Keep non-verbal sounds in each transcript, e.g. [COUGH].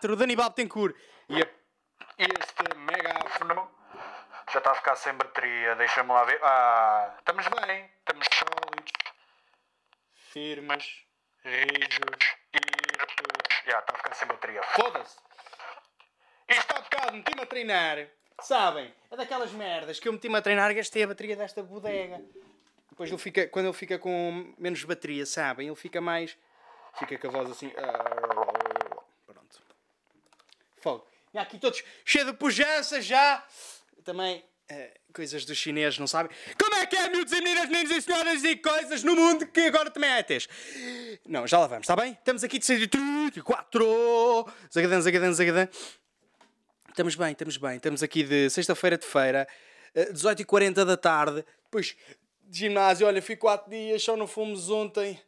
134 de Aníbal Betancourt. E este megáfono já está a ficar sem bateria. Deixa-me lá ver. Ah, estamos bem. Estamos sólidos. Firmes. Rijos. Irtos. Já está a ficar sem bateria. Foda-se. Isto há bocado meti-me a treinar. Sabem? É daquelas merdas que eu meti-me a treinar gastei a bateria desta bodega. Depois ele fica, quando ele fica com menos bateria, sabem? Ele fica mais. Fica com a voz assim. ah, Pronto. Fogo. E aqui todos cheios de pujança já. Também. eh, coisas dos chineses, não sabem? Como é que é, miúdos e meninas, meninos e senhoras e coisas no mundo que agora te metes? Não, já lá vamos, está bem? Estamos aqui de 134. Zagadã, zagadã, zagadã. Estamos bem, estamos bem. Estamos aqui de sexta-feira de feira, eh, 18h40 da tarde. Depois de ginásio, olha, fui 4 dias, só não fomos ontem.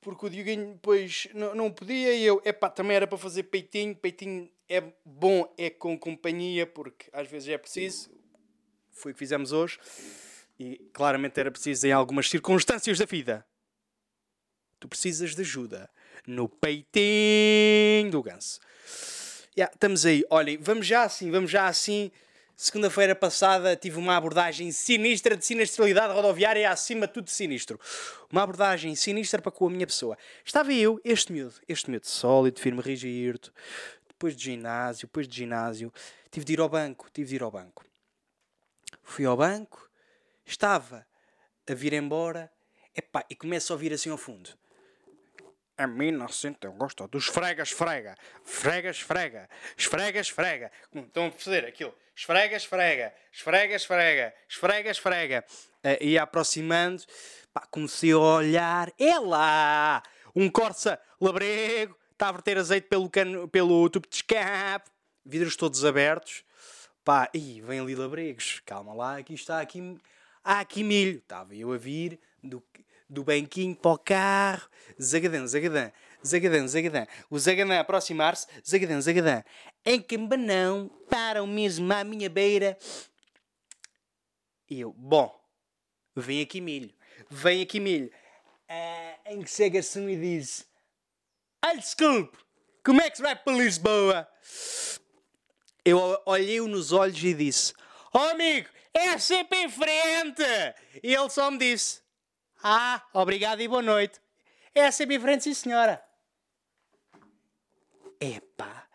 Porque o Dioguinho depois não, não podia e eu, epá, também era para fazer peitinho. Peitinho é bom, é com companhia, porque às vezes é preciso. Foi o que fizemos hoje. E claramente era preciso em algumas circunstâncias da vida. Tu precisas de ajuda no peitinho do ganso. Yeah, estamos aí. Olhem, vamos já assim, vamos já assim. Segunda-feira passada tive uma abordagem sinistra de sinistralidade rodoviária acima de tudo sinistro. Uma abordagem sinistra para com a minha pessoa. Estava eu, este miúdo, este miúdo sólido, firme, rígido, depois de ginásio, depois de ginásio, tive de ir ao banco, tive de ir ao banco. Fui ao banco, estava a vir embora, epá, e começo a ouvir assim ao fundo. A mim não sente, eu gosto dos esfrega, frega, esfrega, esfrega, esfrega. Como Estão a fazer aquilo, esfrega, esfrega, esfrega, esfrega, esfrega, esfrega. Eh, ia aproximando, pá, comecei a olhar, é lá, um Corsa labrego, está a verter azeite pelo, cano, pelo tubo de escape, vidros todos abertos. Pá, ih, vem ali labregos, calma lá, aqui está, aqui, há aqui milho. Estava eu a vir do, do banquinho para o carro, zagadã, zagadã, zagadã, zagadã. O zagadã a aproximar-se, zagadã, zagadã. Em cambanão, param mesmo à minha beira. E eu, bom, vem aqui milho, vem aqui milho. Ah, em que chega-se um e diz: Ai, desculpe, como é que se vai para Lisboa? Eu olhei-o nos olhos e disse: Oh amigo, é sempre em frente! E ele só me disse: Ah, obrigado e boa noite. É sempre em frente, sim senhora. Epá,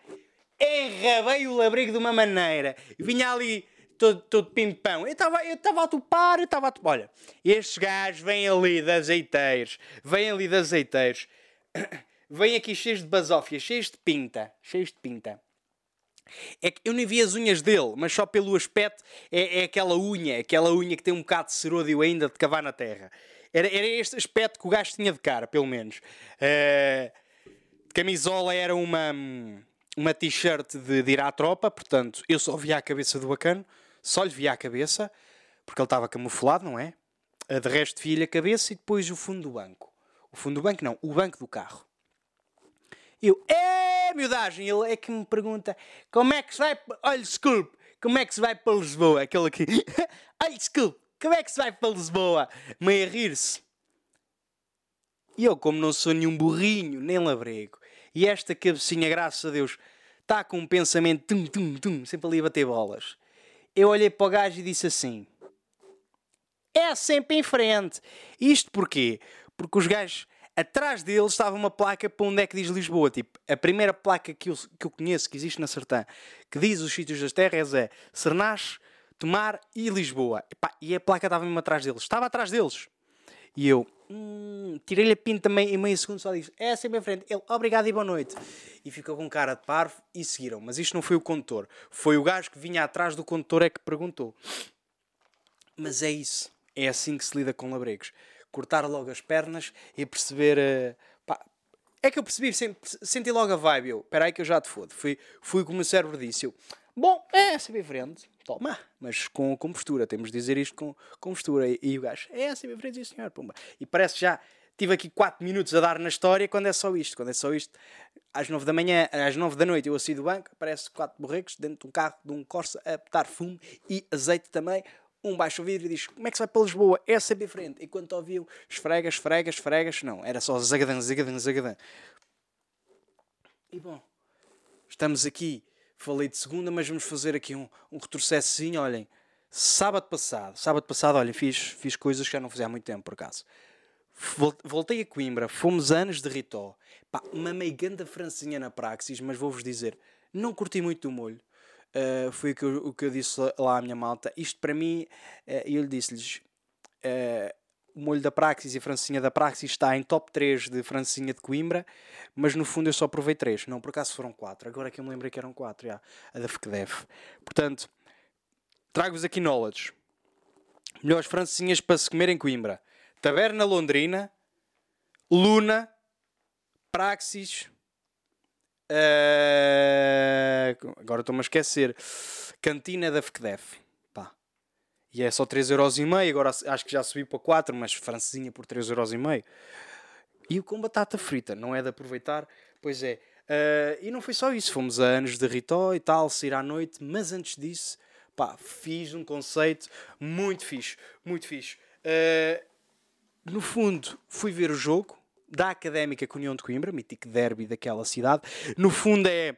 enrabei o labrego de uma maneira. Vinha ali todo, todo pimpão. Eu estava eu a topar, eu estava a topar. Olha, estes gajos vêm ali de azeiteiros, vêm ali de azeiteiros, vêm aqui cheios de basófia, cheios de pinta, cheios de pinta. É que eu nem vi as unhas dele, mas só pelo aspecto é, é aquela unha, aquela unha que tem um bocado de seródio ainda de cavar na terra. Era, era este aspecto que o gajo tinha de cara, pelo menos. Eh, de camisola era uma, uma t-shirt de, de ir à tropa, portanto eu só via a cabeça do bacano, só lhe via a cabeça, porque ele estava camuflado, não é? Eh, De resto via-lhe a cabeça e depois o fundo do banco. O fundo do banco não, o banco do carro. Eu, é miudagem, ele é que me pergunta como é que se vai, olha, desculpe, como é que se vai para Lisboa? Aquele aqui, [LAUGHS] olha, desculpe, como é que se vai para Lisboa? Meio a rir-se. E eu, como não sou nenhum burrinho, nem labrego, e esta cabecinha, graças a Deus, está com um pensamento tum, tum, tum, sempre ali a bater bolas. Eu olhei para o gajo e disse assim: é sempre em frente. Isto porquê? Porque os gajos, atrás deles estava uma placa para onde é que diz Lisboa. Tipo, a primeira placa que eu, que eu conheço, que existe na Sertã, que diz os sítios das terras é Sernache, Tomar e Lisboa. Epá, e a placa estava mesmo atrás deles. Estava atrás deles. E eu, hum, tirei-lhe a pinta também em meio segundo, só disse, é sempre em frente. Ele, obrigado e boa noite. E ficou com cara de parvo e seguiram. Mas isto não foi o condutor. Foi o gajo que vinha atrás do condutor é que perguntou. Mas é isso. É assim que se lida com labregos. Cortar logo as pernas e perceber. eh, pá, é que eu percebi, sen- senti logo a vibe. Eu, espera aí que eu já te fodo. Fui, fui como o cérebro disse. Eu, bom, é sempre frente. Toma, mas com, com postura. Temos de dizer isto com, com postura. E, e o gajo, é sempre frente, sim senhor. Pumba. E parece já tive aqui 4 minutos a dar na história quando é só isto. Quando é só isto, às 9 da manhã, às 9 da noite, eu saí do banco, aparece quatro borregos dentro de um carro, de um Corsa, a botar fumo e azeite também. Um baixa o vidro e diz: Como é que se vai para Lisboa? É sempre diferente. Enquanto ouviam esfregas, esfregas, esfregas. Não, era só zagadan, zagadan, zagadan. E bom, estamos aqui. Falei de segunda, mas vamos fazer aqui um, um retrocessozinho. Olhem, sábado passado, sábado passado, olhem, fiz, fiz coisas que já não fazia há muito tempo, por acaso. Voltei a Coimbra, fomos anos de Ritó. Pá, uma meiganda francinha na Praxis, mas vou-vos dizer, não curti muito o molho. Uh, foi o que, eu, o que eu disse lá à minha malta. Isto para mim, uh, eu lhe disse-lhes: uh, o molho da Praxis e a francinha da Praxis está em top 3 de francinha de Coimbra, mas no fundo eu só provei 3. Não, por acaso foram 4. Agora que eu me lembrei que eram 4, já, a da FQDEF. Portanto, trago-vos aqui knowledge. Melhores francinhas para se comer em Coimbra: Taberna Londrina, Luna, Praxis, Uh, agora estou-me a esquecer. Cantina da FQDEF. Pá. E é só 3,5€. Agora acho que já subiu para 4, mas francesinha por 3,5€. E o com batata frita, não é de aproveitar? Pois é. Uh, e não foi só isso. Fomos a anos de Ritó e tal, sair à noite. Mas antes disso, pá, fiz um conceito muito fixe. Muito fixe. Uh, no fundo, fui ver o jogo da Académica com União de Coimbra, mítico derby daquela cidade. No fundo é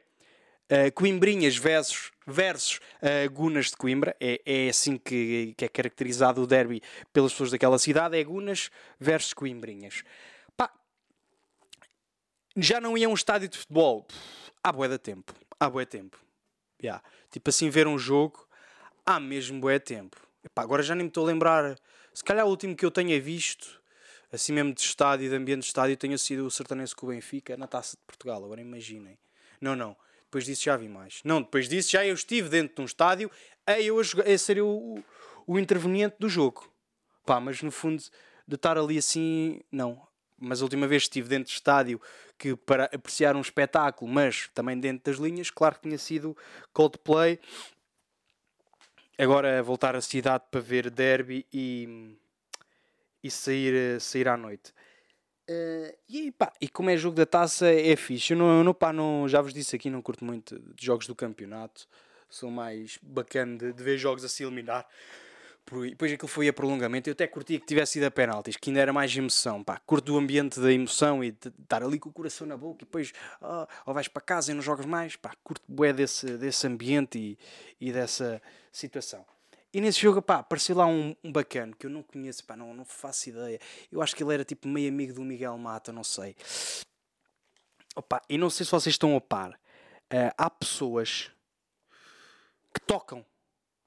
uh, Coimbrinhas versus, versus uh, Gunas de Coimbra. É, é assim que, que é caracterizado o derby pelas pessoas daquela cidade. É Gunas versus Coimbrinhas. Pá, já não ia a um estádio de futebol há bué de tempo. Há bué tempo. Yeah. Tipo assim, ver um jogo há mesmo bué tempo. Epá, agora já nem me estou a lembrar. Se calhar o último que eu tenha visto assim mesmo de estádio, de ambiente de estádio, tenha sido o Sertanense com o Benfica na Taça de Portugal. Agora imaginem. Não, não. Depois disso já vi mais. Não, depois disso já eu estive dentro de um estádio a eu a, jogar, a ser o, o interveniente do jogo. Pá, mas no fundo, de estar ali assim, não. Mas a última vez estive dentro de estádio que para apreciar um espetáculo, mas também dentro das linhas, claro que tinha sido Coldplay. Agora voltar à cidade para ver derby e e sair, eh, sair à noite. Uh, e, pá, e como é jogo da taça, é fixe. Eu não, não, pá, não, já vos disse aqui, não curto muito de jogos do campeonato. Sou mais bacana de, de ver jogos a se eliminar. Por, depois aquilo foi a prolongamento. Eu até curtia que tivesse ido a penaltis, que ainda era mais emoção. Pá, curto o ambiente da emoção e de estar ali com o coração na boca e depois oh, ou vais para casa e não jogas mais. Pá, curto bué desse, desse ambiente e, e dessa situação. E nesse jogo, pá, apareceu lá um, um bacana que eu não conheço, pá, não, não faço ideia. Eu acho que ele era tipo meio amigo do Miguel Mata, não sei. Opa, e não sei se vocês estão a par. Uh, há pessoas que tocam,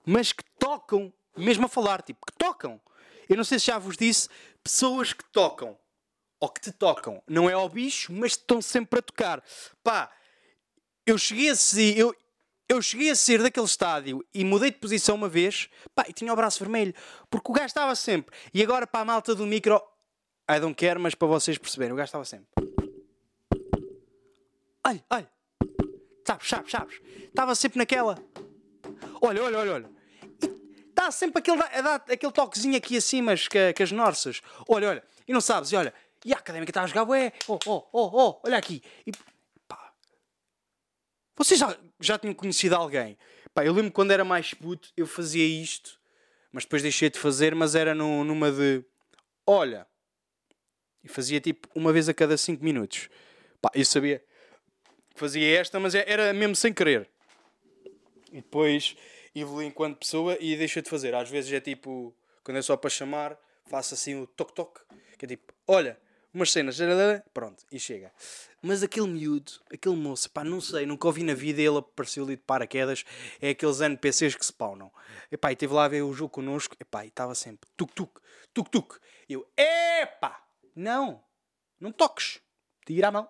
mas que tocam, mesmo a falar, tipo, que tocam. Eu não sei se já vos disse, pessoas que tocam, ou que te tocam. Não é ao bicho, mas estão sempre a tocar. Pá, eu cheguei a eu, eu cheguei a ser daquele estádio e mudei de posição uma vez, pá, e tinha o braço vermelho, porque o gajo estava sempre. E agora para a malta do micro, I don't care, mas para vocês perceberem, o gajo estava sempre. Olha, olha, sabes, sabes, sabes, estava sempre naquela. Olha, olha, olha, olha. E dá sempre aquele, dá, aquele toquezinho aqui assim, mas que, as norsas. Olha, olha, e não sabes, e olha, e a académica está a jogar, ué, oh, oh, oh, oh, olha aqui. E, vocês já, já tinham conhecido alguém? Pá, eu lembro quando era mais puto, eu fazia isto, mas depois deixei de fazer, mas era no, numa de olha. E fazia tipo uma vez a cada 5 minutos. Pá, eu sabia fazia esta, mas é, era mesmo sem querer. E depois evolui enquanto pessoa e deixa de fazer. Às vezes é tipo, quando é só para chamar, faço assim o toque-toque, que é tipo, olha, umas cenas, pronto, e chega. Mas aquele miúdo, aquele moço, pá, não sei, nunca ouvi na vida, ele apareceu ali de paraquedas, é aqueles NPCs que spawnam. Epá, e teve lá a ver o jogo connosco, epá, e estava sempre tuk-tuk, tuk-tuk. Eu, epá, não, não toques, tira a mão,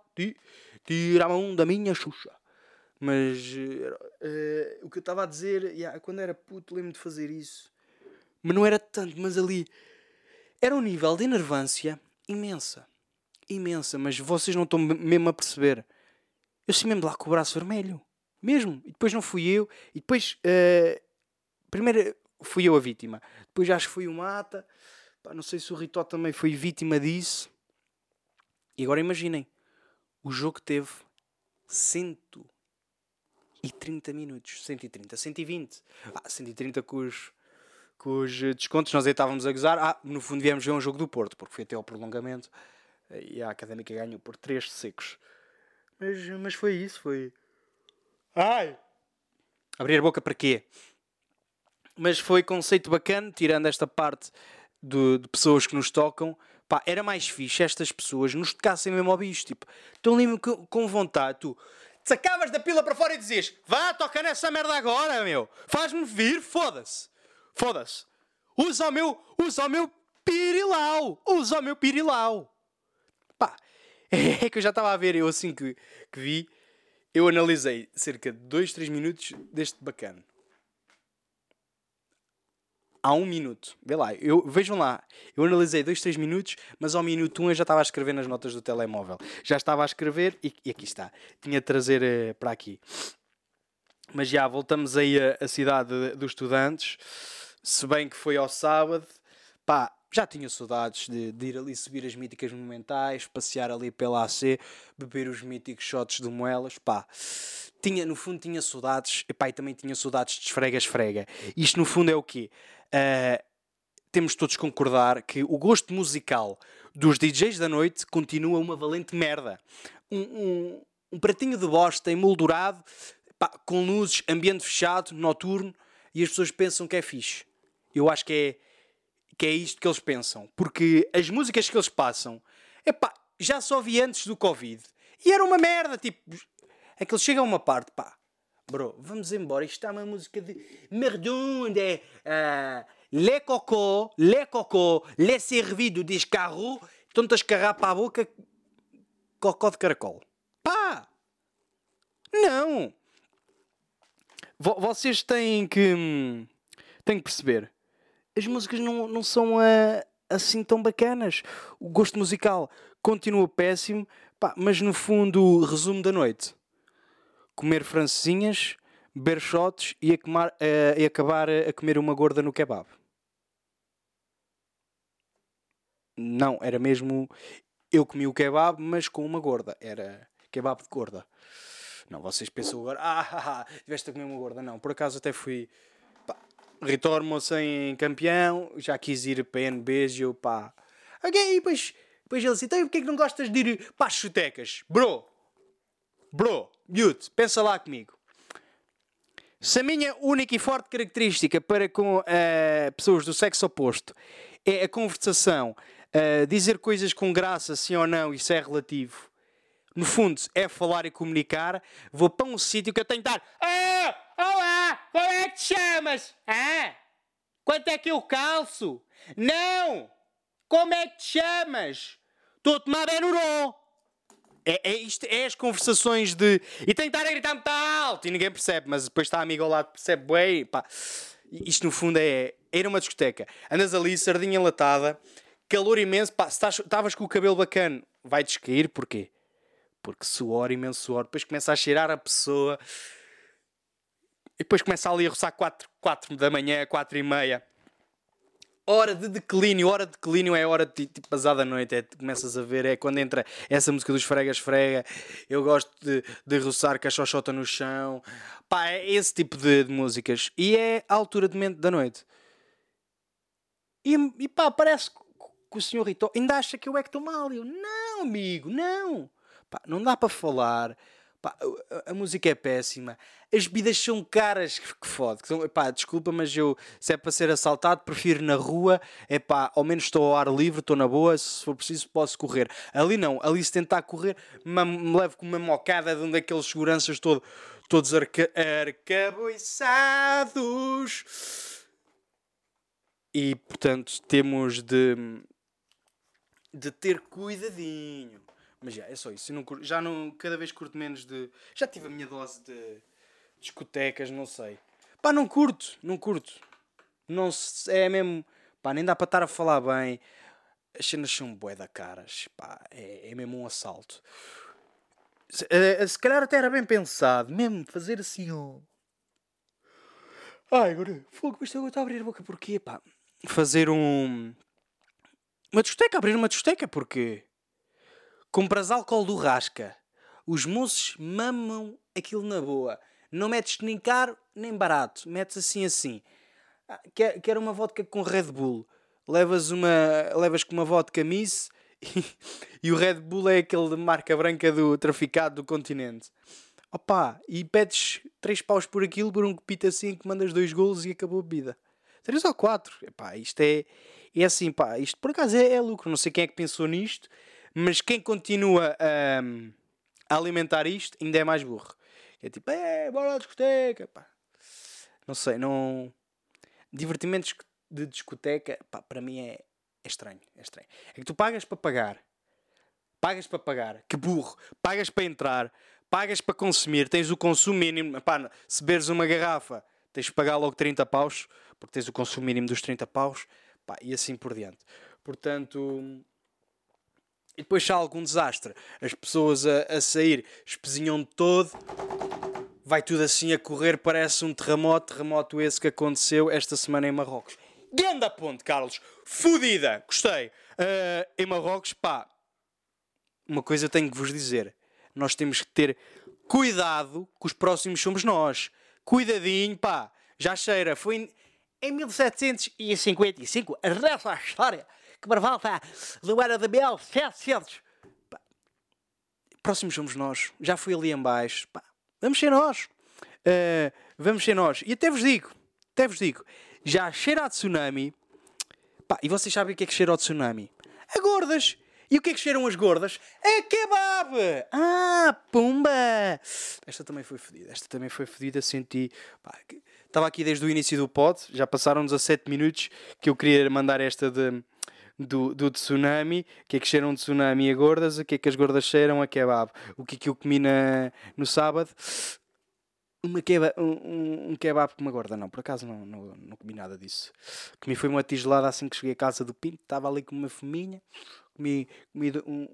tira a mão da minha xuxa. Mas uh, o que eu estava a dizer, yeah, quando era puto, lembro de fazer isso. Mas não era tanto, mas ali era um nível de enervância imensa imensa, mas vocês não estão mesmo a perceber. Eu saí mesmo lá com o braço vermelho. Mesmo. E depois não fui eu. E depois. Uh, primeiro fui eu a vítima. Depois acho que foi o Mata. Pá, não sei se o Ritó também foi vítima disso. E agora imaginem. O jogo teve 130 minutos. 130, 120. Ah, 130 com os, com os descontos. Nós aí estávamos a gozar. Ah, no fundo viemos ver um jogo do Porto, porque foi até ao prolongamento e a Académica ganhou por 3 secos. Mas, mas foi isso, foi. Ai! Abrir a boca para quê? Mas foi conceito bacana, tirando esta parte de, de pessoas que nos tocam. Pá, era mais fixe estas pessoas nos tocassem mesmo ao bicho. Tipo, estão ali com, com vontade. Tu sacavas da pila para fora e dizias: Vá, toca nessa merda agora, meu. Faz-me vir, foda-se. Foda-se. Usa o meu, usa o meu pirilau. Usa o meu pirilau. É que eu já estava a ver, eu assim que, que vi, eu analisei cerca de 2, 3 minutos deste bacana. Há um minuto, vê lá, eu, vejam lá, eu analisei 2, 3 minutos, mas ao minuto 1 um eu já estava a escrever nas notas do telemóvel. Já estava a escrever e, e aqui está. Tinha de trazer uh, para aqui. Mas já voltamos aí à cidade dos estudantes. Se bem que foi ao sábado, pá, já tinha saudades de, de, ir ali subir as míticas monumentais, passear ali pela AC, beber os míticos shots de moelas, pá. Tinha, no fundo tinha saudades, e pá, e também tinha saudades de esfrega-esfrega. Isto no fundo é o quê? Uh, temos todos concordar que o gosto musical dos DJs da noite continua uma valente merda. Um, um, um pratinho de bosta emoldurado, pá, com luzes, ambiente fechado, noturno, e as pessoas pensam que é fixe. Eu acho que é que é isto que eles pensam. Porque as músicas que eles passam, epá, já só vi antes do Covid. E era uma merda, tipo. É que eles chegam a uma parte, pá, bro, vamos embora. Isto está uma música de merdonde, é. Uh, le cocô, le cocô, le servido de escarro, a escarrar para a boca cocó de caracol. Pá! Não! Vocês têm que. Hum, têm que perceber as músicas não, não são uh, assim tão bacanas. O gosto musical continua péssimo, pá, mas no fundo, resumo da noite: comer francesinhas, beber shots e, uh, e acabar a comer uma gorda no kebab. Não, era mesmo. Eu comi o kebab, mas com uma gorda. Era kebab de gorda. Não, vocês pensam agora, ah, ah, [LAUGHS] ah tiveste a comer uma gorda. Não, por acaso até fui retorno-se em campeão, já quis ir para NBs e eu pá. Ok, e depois, depois ele disse: então porquê é que não gostas de ir para as chutecas? Bro, bro, mute, pensa lá comigo. Se a minha única e forte característica para com uh, pessoas do sexo oposto é a conversação, uh, dizer coisas com graça, sim ou não, isso é relativo. No fundo, é falar e comunicar. Vou para um sítio que eu tenho de estar. Ah! Como é que te chamas? Ah? Quanto é que eu calço? Não! Como é que te chamas? Estou a tomar Benuron! É, é, isto, é as conversações de. E tem que estar a gritar muito alto e ninguém percebe, mas depois está amigo ao lado, percebe bem. Pá. Isto no fundo é. Era uma discoteca. Andas ali, sardinha enlatada, calor imenso. Pá, se estavas com o cabelo bacana, vai descair, porquê? Porque suor, imenso suor. Depois começa a cheirar a pessoa. E depois começa ali a roçar 4, 4 da manhã, 4 e meia. Hora de declínio, hora de declínio é hora de tipo da noite. É, começas a ver, é quando entra essa música dos fregas frega. Eu gosto de, de roçar com a xoxota no chão. Pá, é esse tipo de, de músicas. E é a altura de mente da noite. E, e pá, parece que o senhor Rito ainda acha que eu é que estou mal. Eu, não, amigo, não. Pá, não dá para falar. Pá, a, música é péssima. As bebidas são caras que fode. Pá, desculpa, mas eu, se é para ser assaltado, prefiro na rua. É pá, ao menos estou ao ar livre, estou na boa. Se for preciso, posso correr. Ali não, ali se tentar correr, me, me levo com uma mocada de um daqueles seguranças todo, todos arca, arcabuçados. E portanto, temos de, de ter cuidadinho. Mas já, é só isso. Não, já não, cada vez curto menos de. Já tive a minha dose de discotecas, não sei. Pá, não curto, não curto. Não é mesmo. Pá, nem dá para estar a falar bem. As cenas são bué da caras. Pá, é, é mesmo um assalto. Se, uh, se calhar até era bem pensado, mesmo fazer assim um. Ai, agora. Fogo, isto agora está a abrir a boca porquê, pá? Fazer um. Uma discoteca, abrir uma discoteca, porquê? Compras álcool do rasca. Os moços mamam aquilo na boa. Não metes nem caro nem barato. Metes assim assim. Ah, quer, quer uma vodka com Red Bull. Levas uma. Levas com uma vodka Miss e, [LAUGHS] e o Red Bull é aquele de marca branca do traficado do continente. Opa, e pedes 3 paus por aquilo por um copito assim que mandas dois golos e acabou a bebida. 3 ou 4. Epá, isto é, é assim, pá, isto por acaso é, é lucro. Não sei quem é que pensou nisto, mas quem continua a, a alimentar isto ainda é mais burro. É tipo, é, bora à discoteca, pá. Não sei, não. Divertimentos de discoteca, pá, para mim é, é estranho. É estranho. É que tu pagas para pagar. Pagas para pagar. Que burro. Pagas para entrar pagas para consumir, tens o consumo mínimo. Pá, se beres uma garrafa, tens de pagar logo 30 paus, porque tens o consumo mínimo dos 30 paus, pá, e assim por diante. Portanto. E depois se há algum desastre, as pessoas a, a sair espezinham todo, vai tudo assim a correr, parece um terremoto, terremoto esse que aconteceu esta semana em Marrocos. Ganda ponte, Carlos! Fudida! Gostei! Uh, em Marrocos, pá, uma coisa tenho que vos dizer nós temos que ter cuidado que os próximos somos nós. Cuidadinho, pá. Já cheira. Foi em, em 1755, a nossa história, que do ano de 1700. Pá. Próximos somos nós. Já fui ali embaixo. Pá. Vamos ser nós. Uh, vamos ser nós. E até vos digo, até vos digo, já cheira a tsunami. Pá, e vocês sabem o que é que cheira ao tsunami? A gordas. E o que é que cheiram as gordas? A kebab! Ah, pumba! Esta também foi fedida. Esta também foi fedida. Senti. Pá, estava aqui desde o início do pod. Já passaram 17 minutos que eu queria mandar esta de, do, do tsunami. O que é que cheiram de tsunami a gordas? O que é que as gordas cheiram a kebab? O que é que eu comi na, no sábado? uma kebab, um, um kebab com uma gorda, não, por acaso não, não, não comi nada disso. Comi foi uma tigelada assim que cheguei à casa do Pinto, estava ali com uma fominha, comi, comi um,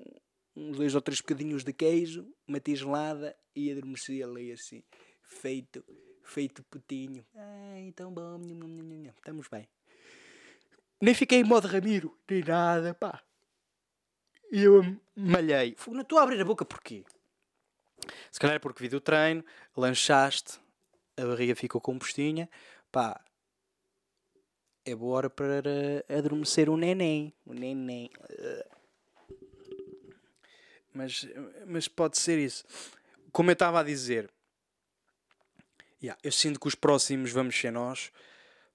uns dois ou três bocadinhos de queijo, uma tigelada e adormeci ali assim, feito, feito putinho. Ai, tão bom, estamos bem. Nem fiquei em modo Ramiro, nem nada, pá. E eu malhei. Não estou a abrir a boca porquê? Se calhar é porque vi do treino, lanchaste, a barriga ficou com postinha, pá, é boa hora para adormecer o neném. O neném. Mas, mas pode ser isso. Como eu estava a dizer, yeah, eu sinto que os próximos vamos ser nós.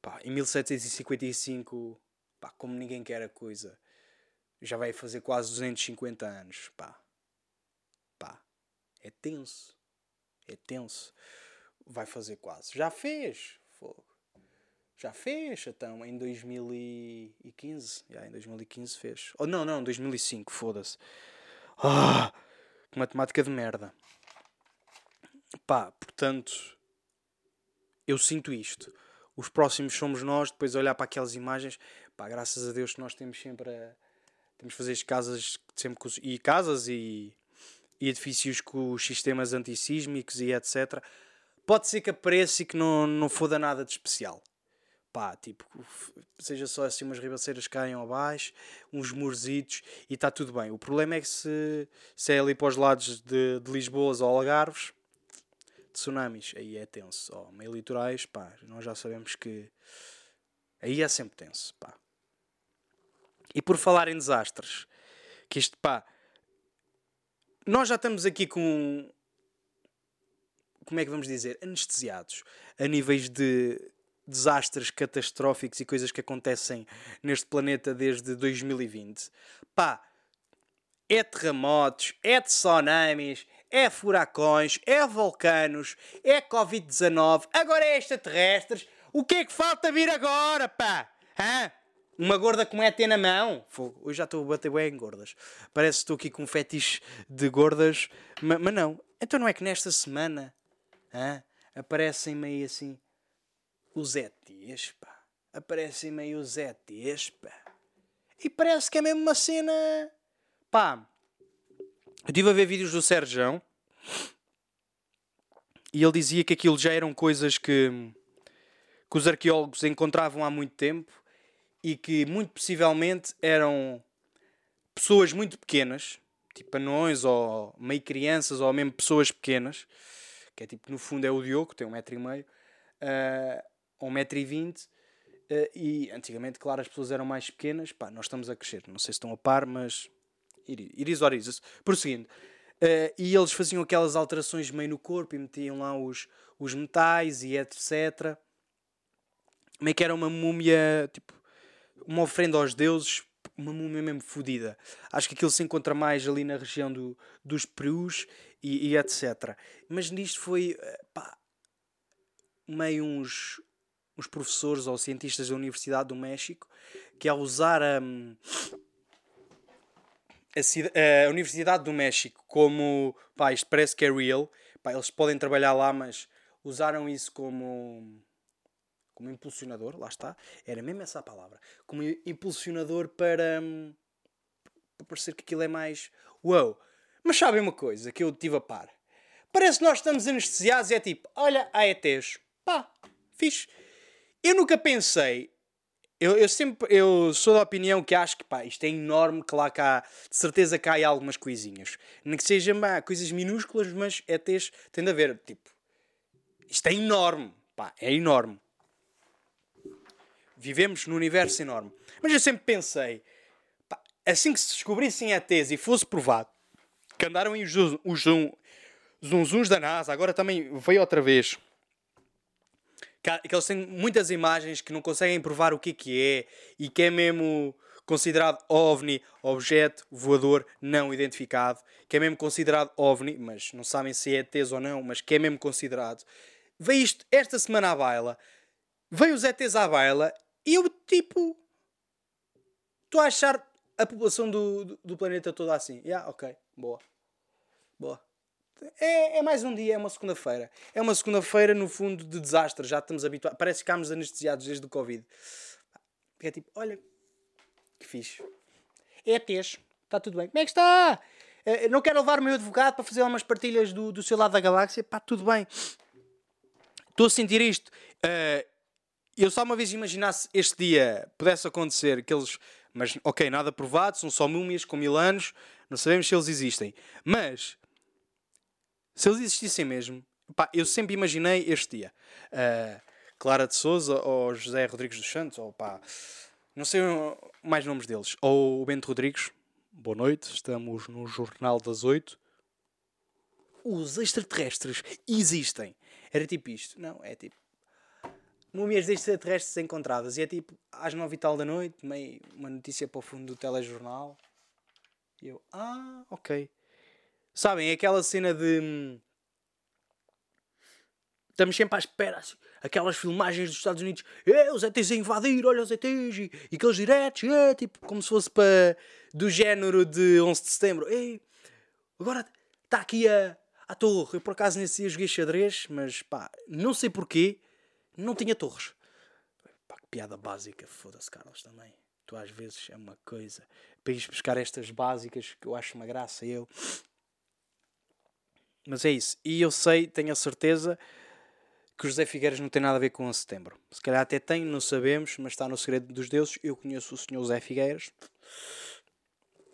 Pá, em 1755, pá, como ninguém quer a coisa, já vai fazer quase 250 anos. Pá. Pá. É tenso. É tenso. Vai fazer quase. Já fez. Fogo. Já fez, então, em 2015. Já, em 2015 fez. Oh, não, não, 2005, foda-se. Ah, que matemática de merda. Pá, portanto, eu sinto isto. Os próximos somos nós, depois olhar para aquelas imagens, pá, graças a Deus que nós temos sempre a, temos fazer as casas sempre e casas e, e edifícios com os sistemas antissísmicos e etc. Pode ser que apareça e que não, não foda nada de especial pá, tipo, seja só assim umas ribaceiras caiam abaixo, uns murzitos e está tudo bem. O problema é que se, se é ali para os lados de, de Lisboa ou Algarves, tsunamis, aí é tenso. Oh, meio litorais, pá, nós já sabemos que aí é sempre tenso, pá. E por falar em desastres, que isto, pá, nós já estamos aqui com como é que vamos dizer, anestesiados a níveis de desastres catastróficos e coisas que acontecem neste planeta desde 2020. Pá, é terremotos, é tsunamis, é furacões, é vulcanos, é Covid-19, agora é extraterrestres. O que é que falta vir agora, pá? Hã? Uma gorda com ET na mão? Fogo, hoje já estou a bater bem em gordas. Parece que estou aqui com um fetiche de gordas, mas, mas não. Então não é que nesta semana hã, aparecem meio assim os ETs, pá. Aparecem meio os ETs, pá. E parece que é mesmo uma cena. Pá. Eu estive a ver vídeos do Sérgio e ele dizia que aquilo já eram coisas que, que os arqueólogos encontravam há muito tempo e que muito possivelmente eram pessoas muito pequenas, tipo anões ou meio crianças ou mesmo pessoas pequenas, que é tipo no fundo é o Diogo, tem um metro e meio, uh, ou 1,20m, Uh, e antigamente, claro, as pessoas eram mais pequenas. Pá, nós estamos a crescer. Não sei se estão a par, mas. Iris or iris. Prosseguindo. Uh, e eles faziam aquelas alterações meio no corpo e metiam lá os, os metais e etc. Meio que era uma múmia, tipo, uma oferenda aos deuses, uma múmia mesmo fodida. Acho que aquilo se encontra mais ali na região do, dos Perus e, e etc. Mas nisto foi, eh, pá, meio uns, uns professores ou cientistas da Universidade do México que ao usar a, a, a, Universidade do México como pá, isto parece que é real, pá, eles podem trabalhar lá, mas usaram isso como como impulsionador, lá está, era mesmo essa a palavra, como impulsionador para, para parecer que aquilo é mais wow. Mas sabem uma coisa que eu tive a par? Parece que nós estamos anestesiados e é tipo, olha, há ETs. Pá, fixe. Eu nunca pensei. Eu, eu sempre eu sou da opinião que acho que pá, isto é enorme, que lá cá, de certeza cai algumas coisinhas. Nem que sejam coisas minúsculas, mas ETs tem de haver. Tipo, isto é enorme. Pá, é enorme. Vivemos num universo enorme. Mas eu sempre pensei, pá, assim que se descobrissem ETs e fosse provado que andaram em os, zunzuns da NASA, agora também veio outra vez que eles têm muitas imagens que não conseguem provar o que, que é e que é mesmo considerado OVNI, objeto voador não identificado, que é mesmo considerado OVNI, mas não sabem se é ETs ou não, mas que é mesmo considerado. Veio isto esta semana à baila, veio os ETs à baila eu tipo. Estou a achar a população do, do, do planeta toda assim. Yeah, ok, boa. Boa. É, é mais um dia, é uma segunda-feira. É uma segunda-feira, no fundo, de desastre. Já estamos habituados. Parece que ficámos anestesiados desde o Covid. É tipo, olha, que fixe. É ETs. Está tudo bem. Como é que está? Uh, não quero levar o meu advogado para fazer umas partilhas do, do seu lado da galáxia. Pá, tudo bem. Estou a sentir isto. Uh, eu só uma vez imaginasse este dia pudesse acontecer, que eles. Mas, ok, nada provado, são só múmias com mil anos, não sabemos se eles existem. Mas se eles existissem mesmo, pá, eu sempre imaginei este dia. Uh, Clara de Souza ou José Rodrigues dos Santos, ou pá, não sei mais nomes deles. Ou o Bento Rodrigues. Boa noite, estamos no Jornal das Oito. Os extraterrestres existem. Era tipo isto. Não, é tipo. Múmias de extraterrestres encontradas. E é tipo, às nove e tal da noite, meio uma notícia para o fundo do telejornal. E eu, ah, ok. Sabem, aquela cena de. Hum, estamos sempre à espera, assim, aquelas filmagens dos Estados Unidos, é, os ETs a invadir, olha os ETs, e, e aqueles diretos, é, tipo, como se fosse para. do género de 11 de setembro, ei, agora está aqui a, a torre. Eu por acaso nesse dia joguei xadrez, mas pá, não sei porquê, não tinha torres. Pá, que piada básica, foda-se, Carlos, também. Tu às vezes é uma coisa. Para ir buscar estas básicas que eu acho uma graça, eu. Mas é isso. E eu sei, tenho a certeza que o José Figueiras não tem nada a ver com o setembro. Se calhar até tem, não sabemos, mas está no segredo dos deuses. Eu conheço o senhor José Figueiras.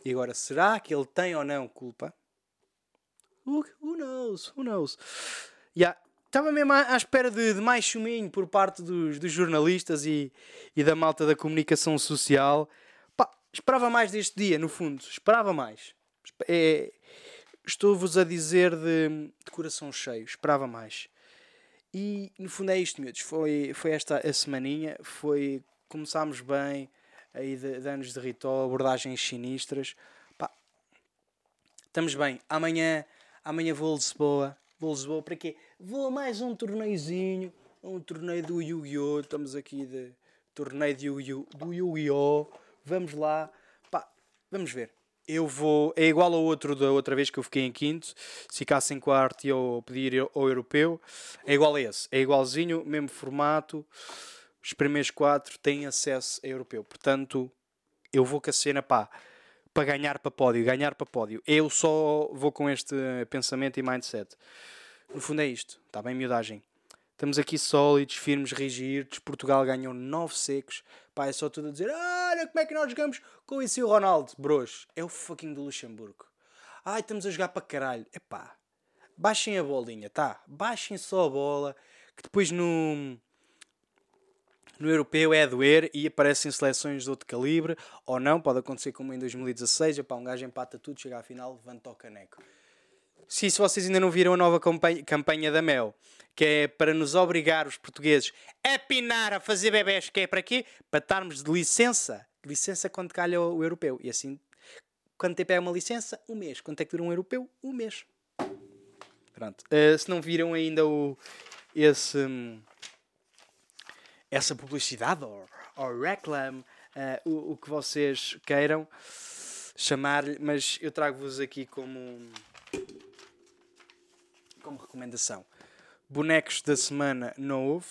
E agora, será que ele tem ou não culpa? Who, who knows? Who knows? Yeah. Estava mesmo à, à espera de, de, mais chuminho por parte dos, dos jornalistas e, e da malta da comunicação social. Pá, esperava mais deste dia, no fundo. Esperava mais. É, estou-vos a dizer de, de, coração cheio, esperava mais. E no fundo é isto, miúdos. Foi, foi esta a semaninha, foi. Começámos bem, aí de, de anos de Ritó, abordagens sinistras. Pá, estamos bem. Amanhã, amanhã vou a Lisboa. Vou a Lisboa para quê? Vou a mais um torneiozinho, um torneio do Yu-Gi-Oh! Estamos aqui de torneio de Yu-Gi-Oh! Vamos lá. Pá, vamos ver eu vou. É igual ao outro da outra vez que eu fiquei em quinto. Se ficasse em quarto eu pedir ao europeu. É igual a esse. É igualzinho, mesmo formato. Os primeiros quatro têm acesso a europeu. Portanto, eu vou com a cena pá, para ganhar para pódio. Ganhar para pódio. Eu só vou com este pensamento e mindset. No fundo é isto. Está bem, miudagem. Estamos aqui sólidos, firmes, rígidos. Portugal ganhou 9 secos. Pá, é só tudo a dizer: Olha como é que nós jogamos com esse o Ronaldo. Bros, é o fucking do Luxemburgo. Ai, estamos a jogar para caralho. Epá, baixem a bolinha, tá? Baixem só a bola. Que depois no. No europeu é a doer e aparecem seleções de outro calibre, ou não, pode acontecer como em 2016, para um gajo empata tudo, chega à final, levanta o caneco. Se isso vocês ainda não viram a nova campanha, campanha da Mel, que é para nos obrigar os portugueses a pinar a fazer bebés, que é para quê? Para estarmos de licença, licença quando calha o, europeu. E assim, quanto tempo é uma licença? Um mês. Quanto é que dura um europeu? Um mês. Pronto. Uh, se não viram ainda o, esse, essa publicidade ou, ou reclame, uh, o, o que vocês queiram chamar-lhe, mas eu trago-vos aqui como como recomendação. Bonecos da semana não houve,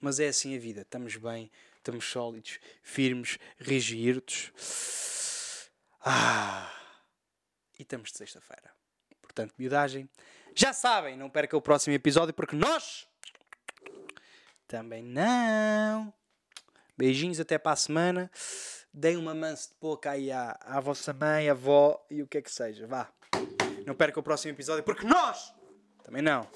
mas é assim a vida. Estamos bem, estamos sólidos, firmes, rígidos. Ah, e estamos de sexta-feira. Portanto, miudagem. Já sabem, não perca o próximo episódio porque nós também não. Beijinhos até para a semana. Deem uma mansa de boca aí à, à vossa mãe, avó e o que é que seja. Vá. Não perca o próximo episódio, porque nós também não.